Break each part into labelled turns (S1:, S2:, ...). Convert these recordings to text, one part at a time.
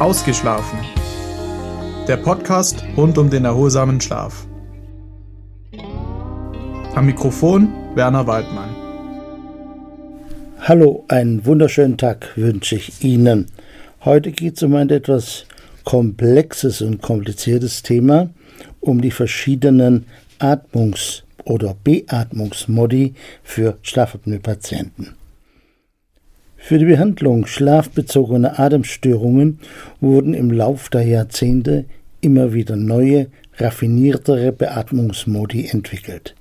S1: Ausgeschlafen. Der Podcast rund um den erholsamen Schlaf. Am Mikrofon Werner Waldmann.
S2: Hallo, einen wunderschönen Tag wünsche ich Ihnen. Heute geht es um ein etwas komplexes und kompliziertes Thema, um die verschiedenen Atmungs- oder Beatmungsmodi für Schlafapnoe-Patienten. Für die Behandlung schlafbezogener Atemstörungen wurden im Lauf der Jahrzehnte immer wieder neue, raffiniertere Beatmungsmodi entwickelt.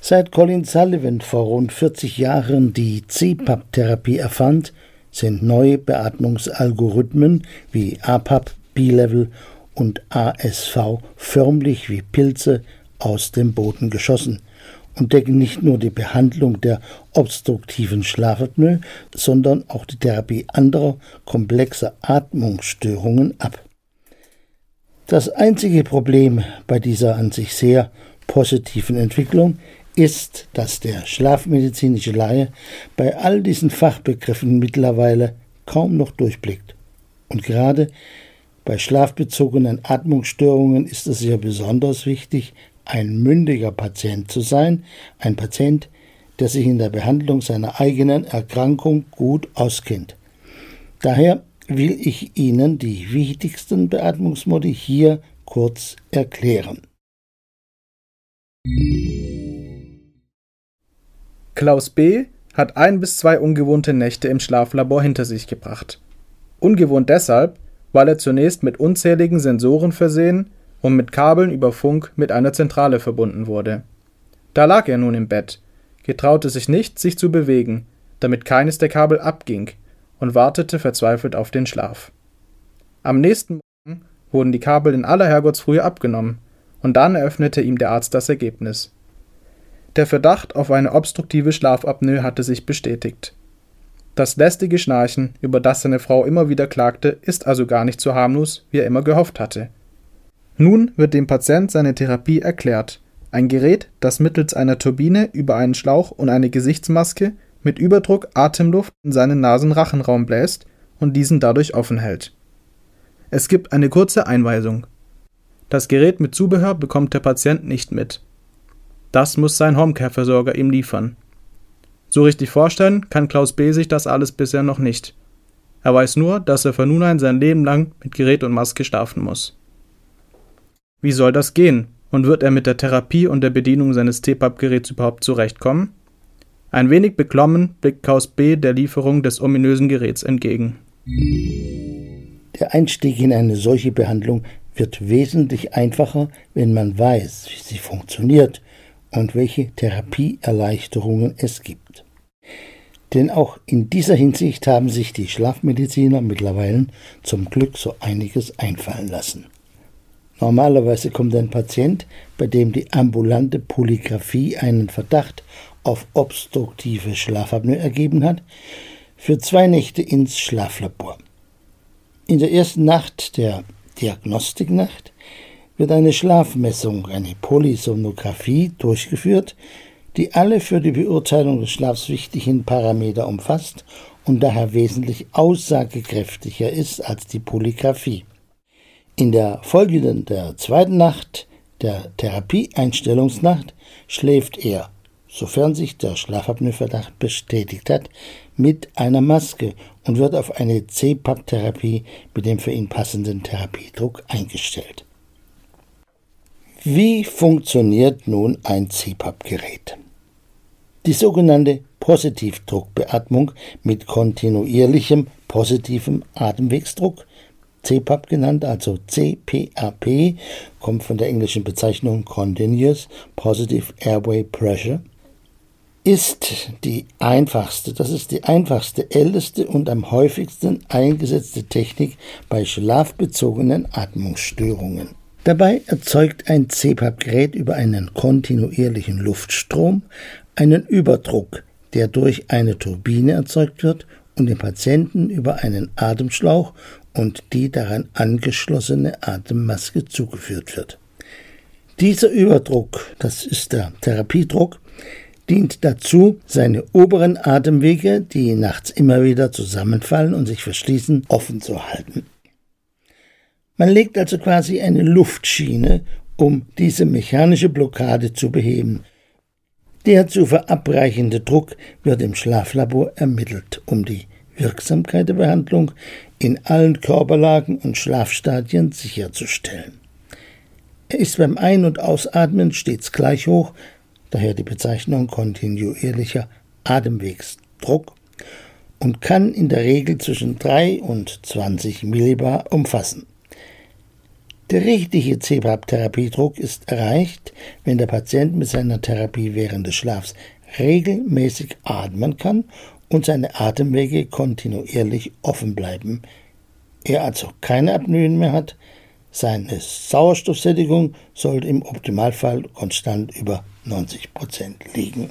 S2: Seit Colin Sullivan vor rund 40 Jahren die CPAP-Therapie erfand, sind neue Beatmungsalgorithmen wie APAP, B-Level und ASV förmlich wie Pilze aus dem Boden geschossen und decken nicht nur die Behandlung der obstruktiven Schlafapnoe, sondern auch die Therapie anderer komplexer Atmungsstörungen ab. Das einzige Problem bei dieser an sich sehr positiven Entwicklung ist, dass der schlafmedizinische Laie bei all diesen Fachbegriffen mittlerweile kaum noch durchblickt. Und gerade bei schlafbezogenen Atmungsstörungen ist es ja besonders wichtig, ein mündiger Patient zu sein, ein Patient, der sich in der Behandlung seiner eigenen Erkrankung gut auskennt. Daher will ich Ihnen die wichtigsten Beatmungsmodi hier kurz erklären.
S1: Klaus B. hat ein bis zwei ungewohnte Nächte im Schlaflabor hinter sich gebracht. Ungewohnt deshalb, weil er zunächst mit unzähligen Sensoren versehen und mit Kabeln über Funk mit einer Zentrale verbunden wurde. Da lag er nun im Bett, getraute sich nicht, sich zu bewegen, damit keines der Kabel abging, und wartete verzweifelt auf den Schlaf. Am nächsten Morgen wurden die Kabel in aller Herrgottsfrühe abgenommen, und dann eröffnete ihm der Arzt das Ergebnis. Der Verdacht auf eine obstruktive Schlafapnoe hatte sich bestätigt. Das lästige Schnarchen, über das seine Frau immer wieder klagte, ist also gar nicht so harmlos, wie er immer gehofft hatte. Nun wird dem Patient seine Therapie erklärt. Ein Gerät, das mittels einer Turbine über einen Schlauch und eine Gesichtsmaske mit Überdruck Atemluft in seinen Nasenrachenraum bläst und diesen dadurch offen hält. Es gibt eine kurze Einweisung. Das Gerät mit Zubehör bekommt der Patient nicht mit. Das muss sein Homecare-Versorger ihm liefern. So richtig vorstellen kann Klaus B. sich das alles bisher noch nicht. Er weiß nur, dass er von nun an sein Leben lang mit Gerät und Maske schlafen muss. Wie soll das gehen? Und wird er mit der Therapie und der Bedienung seines CPAP-Geräts überhaupt zurechtkommen? Ein wenig beklommen blickt Kaus B. der Lieferung des ominösen Geräts entgegen.
S2: Der Einstieg in eine solche Behandlung wird wesentlich einfacher, wenn man weiß, wie sie funktioniert und welche Therapieerleichterungen es gibt. Denn auch in dieser Hinsicht haben sich die Schlafmediziner mittlerweile zum Glück so einiges einfallen lassen. Normalerweise kommt ein Patient, bei dem die ambulante Polygraphie einen Verdacht auf obstruktive Schlafapnoe ergeben hat, für zwei Nächte ins Schlaflabor. In der ersten Nacht, der Diagnostiknacht, wird eine Schlafmessung, eine Polysomnographie durchgeführt, die alle für die Beurteilung des Schlafs wichtigen Parameter umfasst und daher wesentlich aussagekräftiger ist als die Polygraphie. In der folgenden, der zweiten Nacht, der Therapieeinstellungsnacht, schläft er, sofern sich der Schlafapnoe-Verdacht bestätigt hat, mit einer Maske und wird auf eine CPAP-Therapie mit dem für ihn passenden Therapiedruck eingestellt. Wie funktioniert nun ein CPAP-Gerät? Die sogenannte Positivdruckbeatmung mit kontinuierlichem positivem Atemwegsdruck CPAP genannt, also CPAP, kommt von der englischen Bezeichnung Continuous Positive Airway Pressure, ist die einfachste, das ist die einfachste, älteste und am häufigsten eingesetzte Technik bei schlafbezogenen Atmungsstörungen. Dabei erzeugt ein CPAP-Gerät über einen kontinuierlichen Luftstrom einen Überdruck, der durch eine Turbine erzeugt wird und dem Patienten über einen Atemschlauch und die daran angeschlossene Atemmaske zugeführt wird. Dieser Überdruck, das ist der Therapiedruck, dient dazu, seine oberen Atemwege, die nachts immer wieder zusammenfallen und sich verschließen, offen zu halten. Man legt also quasi eine Luftschiene, um diese mechanische Blockade zu beheben. Der zu verabreichende Druck wird im Schlaflabor ermittelt, um die Wirksamkeit der Behandlung in allen Körperlagen und Schlafstadien sicherzustellen. Er ist beim Ein- und Ausatmen stets gleich hoch, daher die Bezeichnung kontinuierlicher Atemwegsdruck und kann in der Regel zwischen 3 und 20 Millibar umfassen. Der richtige CPAP-Therapiedruck ist erreicht, wenn der Patient mit seiner Therapie während des Schlafs regelmäßig atmen kann und seine Atemwege kontinuierlich offen bleiben. Er also keine Apnoen mehr hat, seine Sauerstoffsättigung sollte im Optimalfall konstant über 90 Prozent liegen.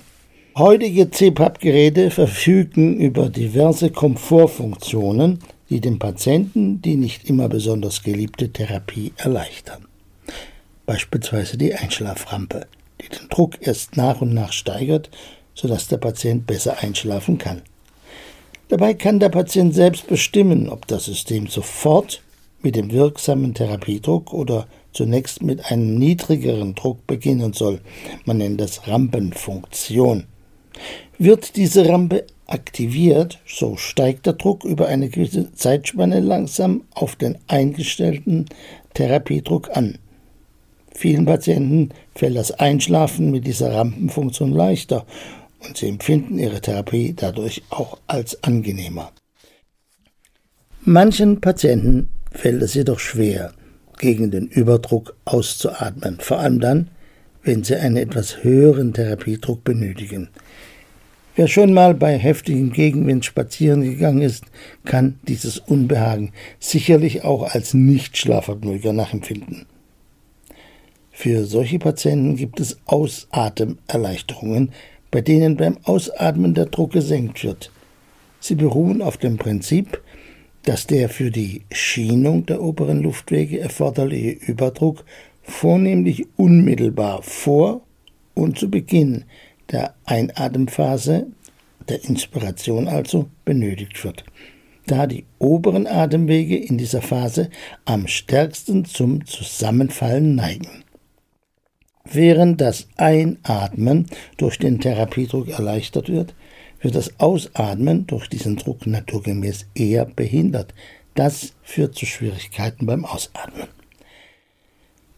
S2: Heutige CPAP-Geräte verfügen über diverse Komfortfunktionen, die dem Patienten die nicht immer besonders geliebte Therapie erleichtern. Beispielsweise die Einschlaframpe, die den Druck erst nach und nach steigert, sodass der Patient besser einschlafen kann. Dabei kann der Patient selbst bestimmen, ob das System sofort mit dem wirksamen Therapiedruck oder zunächst mit einem niedrigeren Druck beginnen soll. Man nennt das Rampenfunktion. Wird diese Rampe aktiviert, so steigt der Druck über eine gewisse Zeitspanne langsam auf den eingestellten Therapiedruck an. Vielen Patienten fällt das Einschlafen mit dieser Rampenfunktion leichter und sie empfinden ihre Therapie dadurch auch als angenehmer. Manchen Patienten fällt es jedoch schwer, gegen den Überdruck auszuatmen, vor allem dann, wenn sie einen etwas höheren Therapiedruck benötigen. Wer schon mal bei heftigem Gegenwind spazieren gegangen ist, kann dieses Unbehagen sicherlich auch als Nichtschlafvergnüger nachempfinden. Für solche Patienten gibt es Ausatemerleichterungen, bei denen beim Ausatmen der Druck gesenkt wird. Sie beruhen auf dem Prinzip, dass der für die Schienung der oberen Luftwege erforderliche Überdruck vornehmlich unmittelbar vor und zu Beginn der Einatemphase, der Inspiration also, benötigt wird, da die oberen Atemwege in dieser Phase am stärksten zum Zusammenfallen neigen. Während das Einatmen durch den Therapiedruck erleichtert wird, wird das Ausatmen durch diesen Druck naturgemäß eher behindert. Das führt zu Schwierigkeiten beim Ausatmen.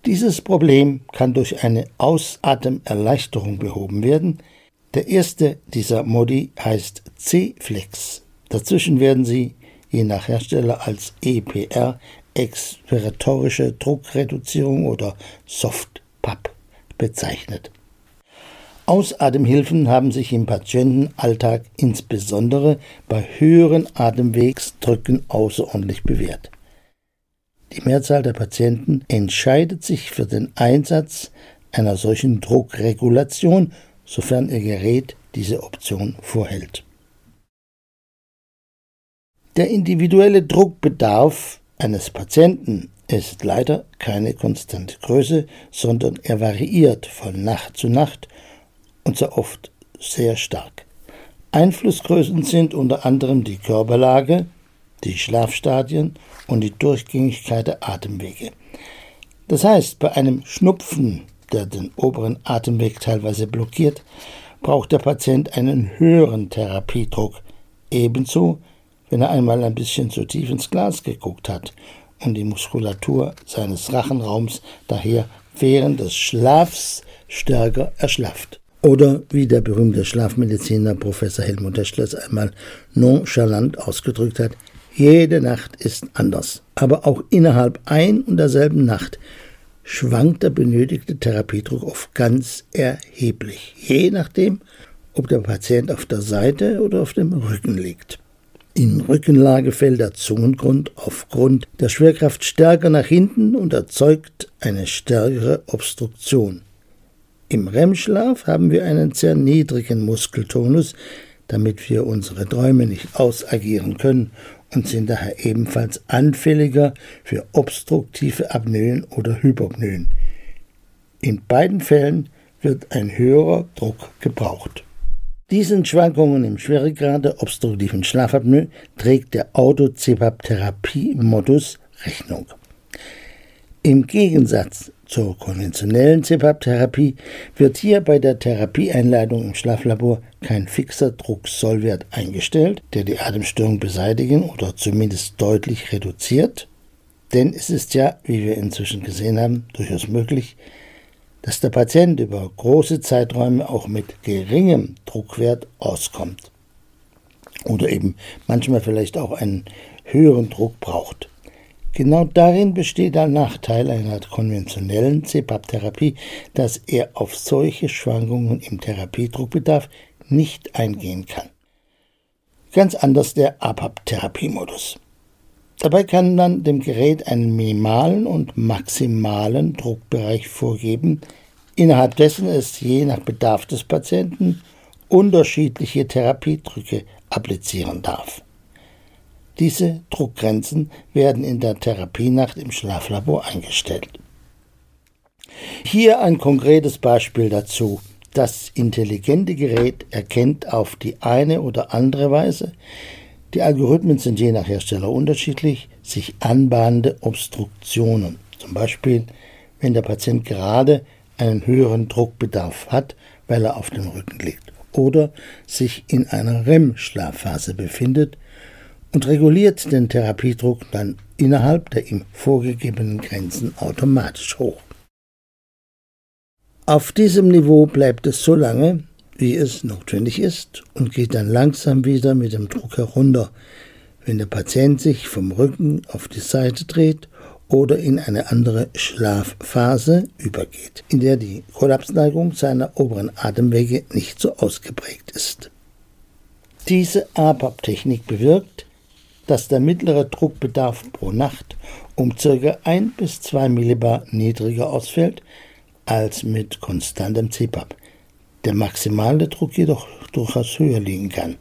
S2: Dieses Problem kann durch eine Ausatemerleichterung behoben werden. Der erste dieser Modi heißt C-Flex. Dazwischen werden sie je nach Hersteller als EPR, expiratorische Druckreduzierung oder Soft-PAP bezeichnet. Ausatemhilfen haben sich im Patientenalltag insbesondere bei höheren Atemwegsdrücken außerordentlich bewährt. Die Mehrzahl der Patienten entscheidet sich für den Einsatz einer solchen Druckregulation, sofern ihr Gerät diese Option vorhält. Der individuelle Druckbedarf eines Patienten ist leider keine konstante Größe, sondern er variiert von Nacht zu Nacht und sehr oft sehr stark. Einflussgrößen sind unter anderem die Körperlage, die Schlafstadien und die Durchgängigkeit der Atemwege. Das heißt, bei einem Schnupfen, der den oberen Atemweg teilweise blockiert, braucht der Patient einen höheren Therapiedruck. Ebenso, wenn er einmal ein bisschen zu tief ins Glas geguckt hat und die Muskulatur seines Rachenraums daher während des Schlafs stärker erschlafft. Oder wie der berühmte Schlafmediziner Professor Helmut Eschler es einmal nonchalant ausgedrückt hat, jede Nacht ist anders. Aber auch innerhalb ein und derselben Nacht schwankt der benötigte Therapiedruck oft ganz erheblich, je nachdem, ob der Patient auf der Seite oder auf dem Rücken liegt. In Rückenlage fällt der Zungengrund aufgrund der Schwerkraft stärker nach hinten und erzeugt eine stärkere Obstruktion. Im REM-Schlaf haben wir einen sehr niedrigen Muskeltonus, damit wir unsere Träume nicht ausagieren können und sind daher ebenfalls anfälliger für obstruktive Apnoen oder Hypopnoen. In beiden Fällen wird ein höherer Druck gebraucht. Diesen Schwankungen im Schweregrad der obstruktiven Schlafapnoe trägt der Auto-CPAP-Therapie-Modus Rechnung. Im Gegensatz zur konventionellen CPAP-Therapie wird hier bei der Therapieeinleitung im Schlaflabor kein fixer Drucksollwert eingestellt, der die Atemstörung beseitigen oder zumindest deutlich reduziert. Denn es ist ja, wie wir inzwischen gesehen haben, durchaus möglich, dass der Patient über große Zeiträume auch mit geringem Druckwert auskommt. Oder eben manchmal vielleicht auch einen höheren Druck braucht. Genau darin besteht der Nachteil einer konventionellen CPAP-Therapie, dass er auf solche Schwankungen im Therapiedruckbedarf nicht eingehen kann. Ganz anders der APAP-Therapiemodus. Dabei kann man dem Gerät einen minimalen und maximalen Druckbereich vorgeben, innerhalb dessen es je nach Bedarf des Patienten unterschiedliche Therapiedrücke applizieren darf. Diese Druckgrenzen werden in der Therapienacht im Schlaflabor eingestellt. Hier ein konkretes Beispiel dazu. Das intelligente Gerät erkennt auf die eine oder andere Weise, die Algorithmen sind je nach Hersteller unterschiedlich, sich anbahnende Obstruktionen. Zum Beispiel, wenn der Patient gerade einen höheren Druckbedarf hat, weil er auf dem Rücken liegt oder sich in einer REM-Schlafphase befindet, und reguliert den Therapiedruck dann innerhalb der ihm vorgegebenen Grenzen automatisch hoch. Auf diesem Niveau bleibt es so lange, wie es notwendig ist und geht dann langsam wieder mit dem Druck herunter, wenn der Patient sich vom Rücken auf die Seite dreht oder in eine andere Schlafphase übergeht, in der die Kollapsneigung seiner oberen Atemwege nicht so ausgeprägt ist. Diese ABAP-Technik bewirkt, dass der mittlere Druckbedarf pro Nacht um ca. 1 bis 2 Millibar niedriger ausfällt als mit konstantem CPAP, der maximale Druck jedoch durchaus höher liegen kann.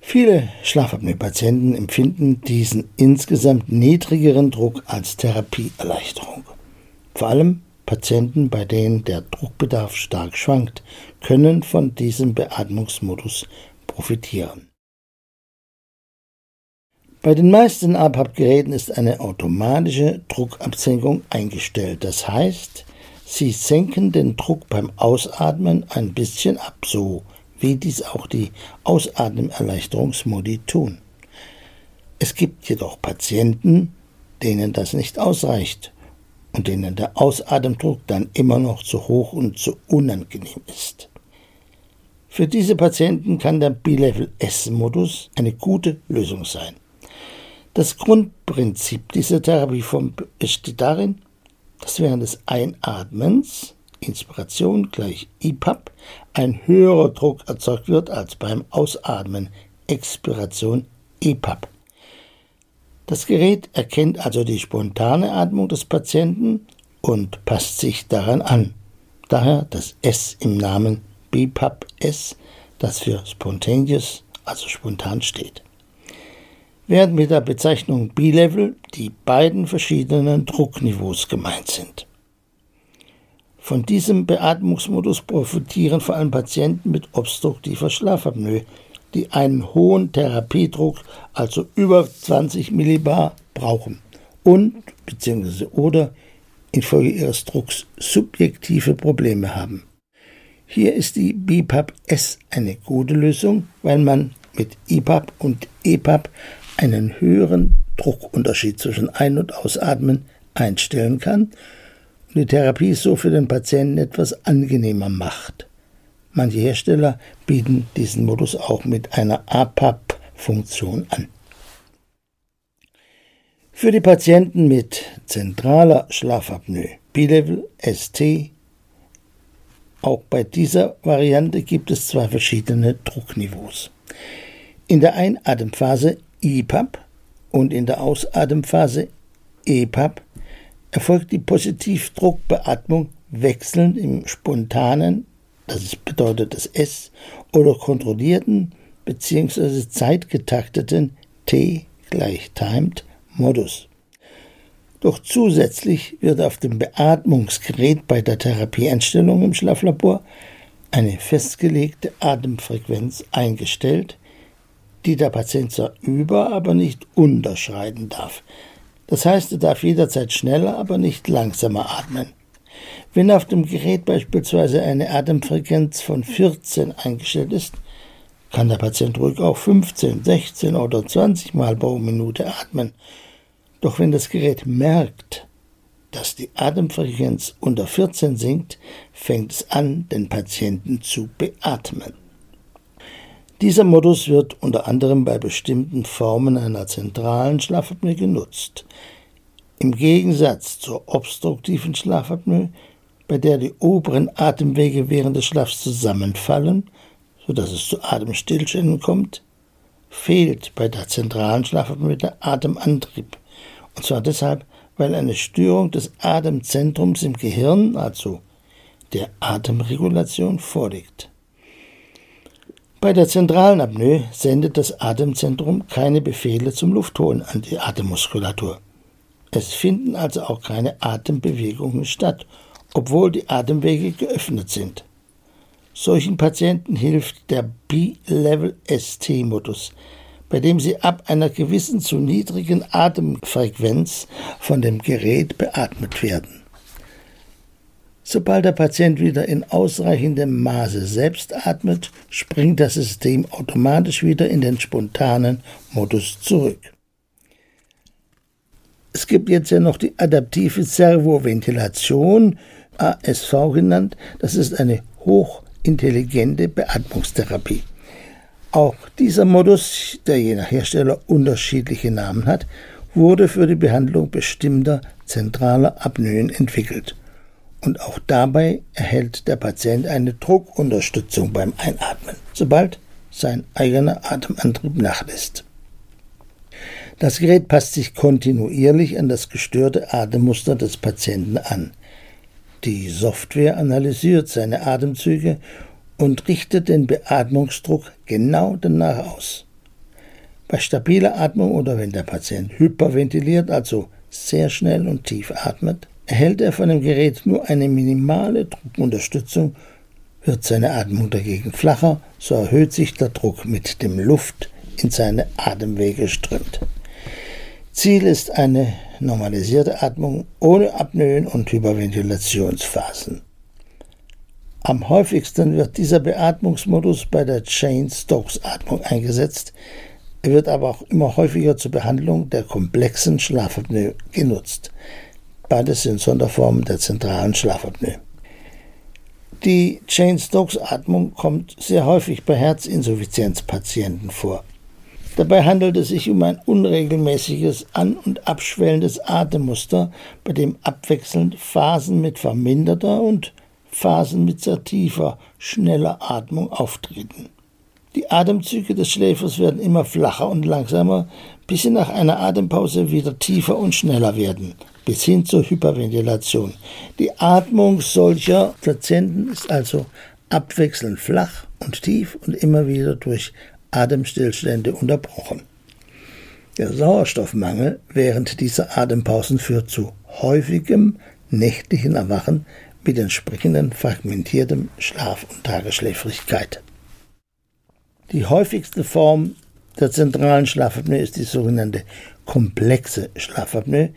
S2: Viele Schlafapnoe-Patienten empfinden diesen insgesamt niedrigeren Druck als Therapieerleichterung. Vor allem Patienten, bei denen der Druckbedarf stark schwankt, können von diesem Beatmungsmodus profitieren. Bei den meisten APAP-Geräten ist eine automatische Druckabsenkung eingestellt. Das heißt, sie senken den Druck beim Ausatmen ein bisschen ab, so wie dies auch die Ausatmerleichterungsmodi tun. Es gibt jedoch Patienten, denen das nicht ausreicht und denen der Ausatemdruck dann immer noch zu hoch und zu unangenehm ist. Für diese Patienten kann der B-Level S-Modus eine gute Lösung sein. Das Grundprinzip dieser Therapieform besteht darin, dass während des Einatmens, Inspiration gleich IPAP, ein höherer Druck erzeugt wird als beim Ausatmen, Expiration EPAP. Das Gerät erkennt also die spontane Atmung des Patienten und passt sich daran an. Daher das S im Namen BPAP S, das für spontaneous, also spontan steht während mit der Bezeichnung B-Level die beiden verschiedenen Druckniveaus gemeint sind. Von diesem Beatmungsmodus profitieren vor allem Patienten mit obstruktiver Schlafapnoe, die einen hohen Therapiedruck, also über 20 Millibar, brauchen und bzw. oder infolge ihres Drucks subjektive Probleme haben. Hier ist die BPAP S eine gute Lösung, weil man mit IPAP und EPAP einen höheren Druckunterschied zwischen Ein- und Ausatmen einstellen kann und die Therapie so für den Patienten etwas angenehmer macht. Manche Hersteller bieten diesen Modus auch mit einer APAP-Funktion an. Für die Patienten mit zentraler Schlafapnoe, B-Level, ST, auch bei dieser Variante gibt es zwei verschiedene Druckniveaus. In der Einatemphase IPAP und in der Ausatemphase EPAP erfolgt die Positivdruckbeatmung wechselnd im spontanen, das bedeutet das S, oder kontrollierten bzw. zeitgetakteten T gleich timed Modus. Doch zusätzlich wird auf dem Beatmungsgerät bei der Therapieeinstellung im Schlaflabor eine festgelegte Atemfrequenz eingestellt, die der Patient zwar über, aber nicht unterschreiten darf. Das heißt, er darf jederzeit schneller, aber nicht langsamer atmen. Wenn auf dem Gerät beispielsweise eine Atemfrequenz von 14 eingestellt ist, kann der Patient ruhig auch 15, 16 oder 20 Mal pro Minute atmen. Doch wenn das Gerät merkt, dass die Atemfrequenz unter 14 sinkt, fängt es an, den Patienten zu beatmen. Dieser Modus wird unter anderem bei bestimmten Formen einer zentralen Schlafapnoe genutzt. Im Gegensatz zur obstruktiven Schlafapnoe, bei der die oberen Atemwege während des Schlafs zusammenfallen, sodass es zu Atemstillständen kommt, fehlt bei der zentralen Schlafapnoe der Atemantrieb. Und zwar deshalb, weil eine Störung des Atemzentrums im Gehirn, also der Atemregulation, vorliegt. Bei der zentralen Apnoe sendet das Atemzentrum keine Befehle zum Luftholen an die Atemmuskulatur. Es finden also auch keine Atembewegungen statt, obwohl die Atemwege geöffnet sind. Solchen Patienten hilft der B-Level-ST-Modus, bei dem sie ab einer gewissen zu niedrigen Atemfrequenz von dem Gerät beatmet werden. Sobald der Patient wieder in ausreichendem Maße selbst atmet, springt das System automatisch wieder in den spontanen Modus zurück. Es gibt jetzt ja noch die adaptive Servoventilation, ASV genannt. Das ist eine hochintelligente Beatmungstherapie. Auch dieser Modus, der je nach Hersteller unterschiedliche Namen hat, wurde für die Behandlung bestimmter zentraler Apnoeen entwickelt und auch dabei erhält der Patient eine Druckunterstützung beim Einatmen, sobald sein eigener Atemantrieb nachlässt. Das Gerät passt sich kontinuierlich an das gestörte Atemmuster des Patienten an. Die Software analysiert seine Atemzüge und richtet den Beatmungsdruck genau danach aus. Bei stabiler Atmung oder wenn der Patient hyperventiliert, also sehr schnell und tief atmet, Erhält er von dem Gerät nur eine minimale Druckunterstützung, wird seine Atmung dagegen flacher, so erhöht sich der Druck mit dem Luft in seine Atemwege strömt. Ziel ist eine normalisierte Atmung ohne Apnoen und Hyperventilationsphasen. Am häufigsten wird dieser Beatmungsmodus bei der Chain-Stokes-Atmung eingesetzt. Er wird aber auch immer häufiger zur Behandlung der komplexen Schlafapnoe genutzt. Beides sind Sonderformen der zentralen Schlafapnoe. Die Chain-Stokes-Atmung kommt sehr häufig bei Herzinsuffizienzpatienten vor. Dabei handelt es sich um ein unregelmäßiges an- und abschwellendes Atemmuster, bei dem abwechselnd Phasen mit verminderter und Phasen mit sehr tiefer, schneller Atmung auftreten. Die Atemzüge des Schläfers werden immer flacher und langsamer, bis sie nach einer Atempause wieder tiefer und schneller werden bis hin zur Hyperventilation. Die Atmung solcher Patienten ist also abwechselnd flach und tief und immer wieder durch Atemstillstände unterbrochen. Der Sauerstoffmangel während dieser Atempausen führt zu häufigem nächtlichen Erwachen mit entsprechenden fragmentiertem Schlaf und Tagesschläfrigkeit. Die häufigste Form der zentralen Schlafapnoe ist die sogenannte komplexe Schlafapnoe,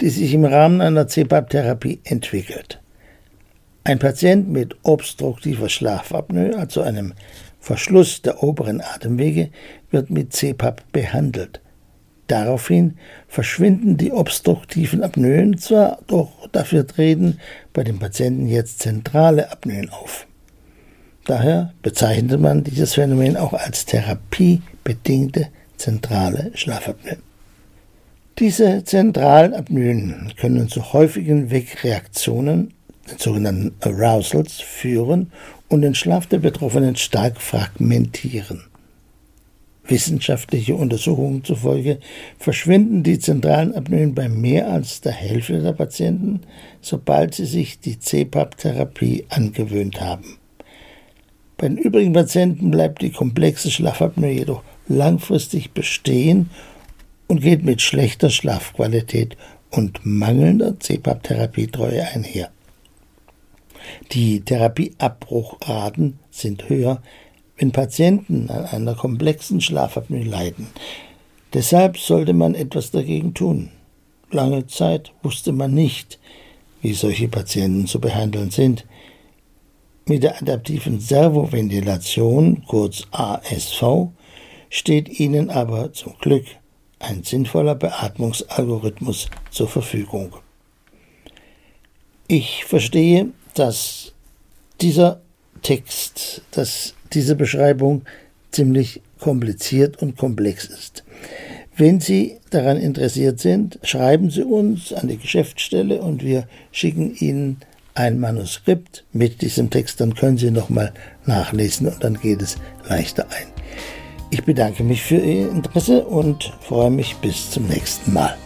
S2: die sich im Rahmen einer CPAP-Therapie entwickelt. Ein Patient mit obstruktiver Schlafapnoe, also einem Verschluss der oberen Atemwege, wird mit CPAP behandelt. Daraufhin verschwinden die obstruktiven Apnoen zwar, doch dafür treten bei dem Patienten jetzt zentrale Apnoen auf. Daher bezeichnet man dieses Phänomen auch als therapiebedingte zentrale Schlafapnoe. Diese zentralen Apnoen können zu häufigen Wegreaktionen, den sogenannten Arousals, führen und den Schlaf der Betroffenen stark fragmentieren. Wissenschaftliche Untersuchungen zufolge verschwinden die zentralen Apnoen bei mehr als der Hälfte der Patienten, sobald sie sich die CPAP-Therapie angewöhnt haben. Bei den übrigen Patienten bleibt die komplexe Schlafapnoe jedoch langfristig bestehen und geht mit schlechter Schlafqualität und mangelnder CPAP-Therapietreue einher. Die Therapieabbruchraten sind höher, wenn Patienten an einer komplexen Schlafapnoe leiden. Deshalb sollte man etwas dagegen tun. lange Zeit wusste man nicht, wie solche Patienten zu behandeln sind. Mit der adaptiven Servoventilation, kurz ASV, steht ihnen aber zum Glück ein sinnvoller Beatmungsalgorithmus zur Verfügung. Ich verstehe, dass dieser Text, dass diese Beschreibung ziemlich kompliziert und komplex ist. Wenn Sie daran interessiert sind, schreiben Sie uns an die Geschäftsstelle und wir schicken Ihnen ein Manuskript mit diesem Text, dann können Sie nochmal nachlesen und dann geht es leichter ein. Ich bedanke mich für Ihr Interesse und freue mich bis zum nächsten Mal.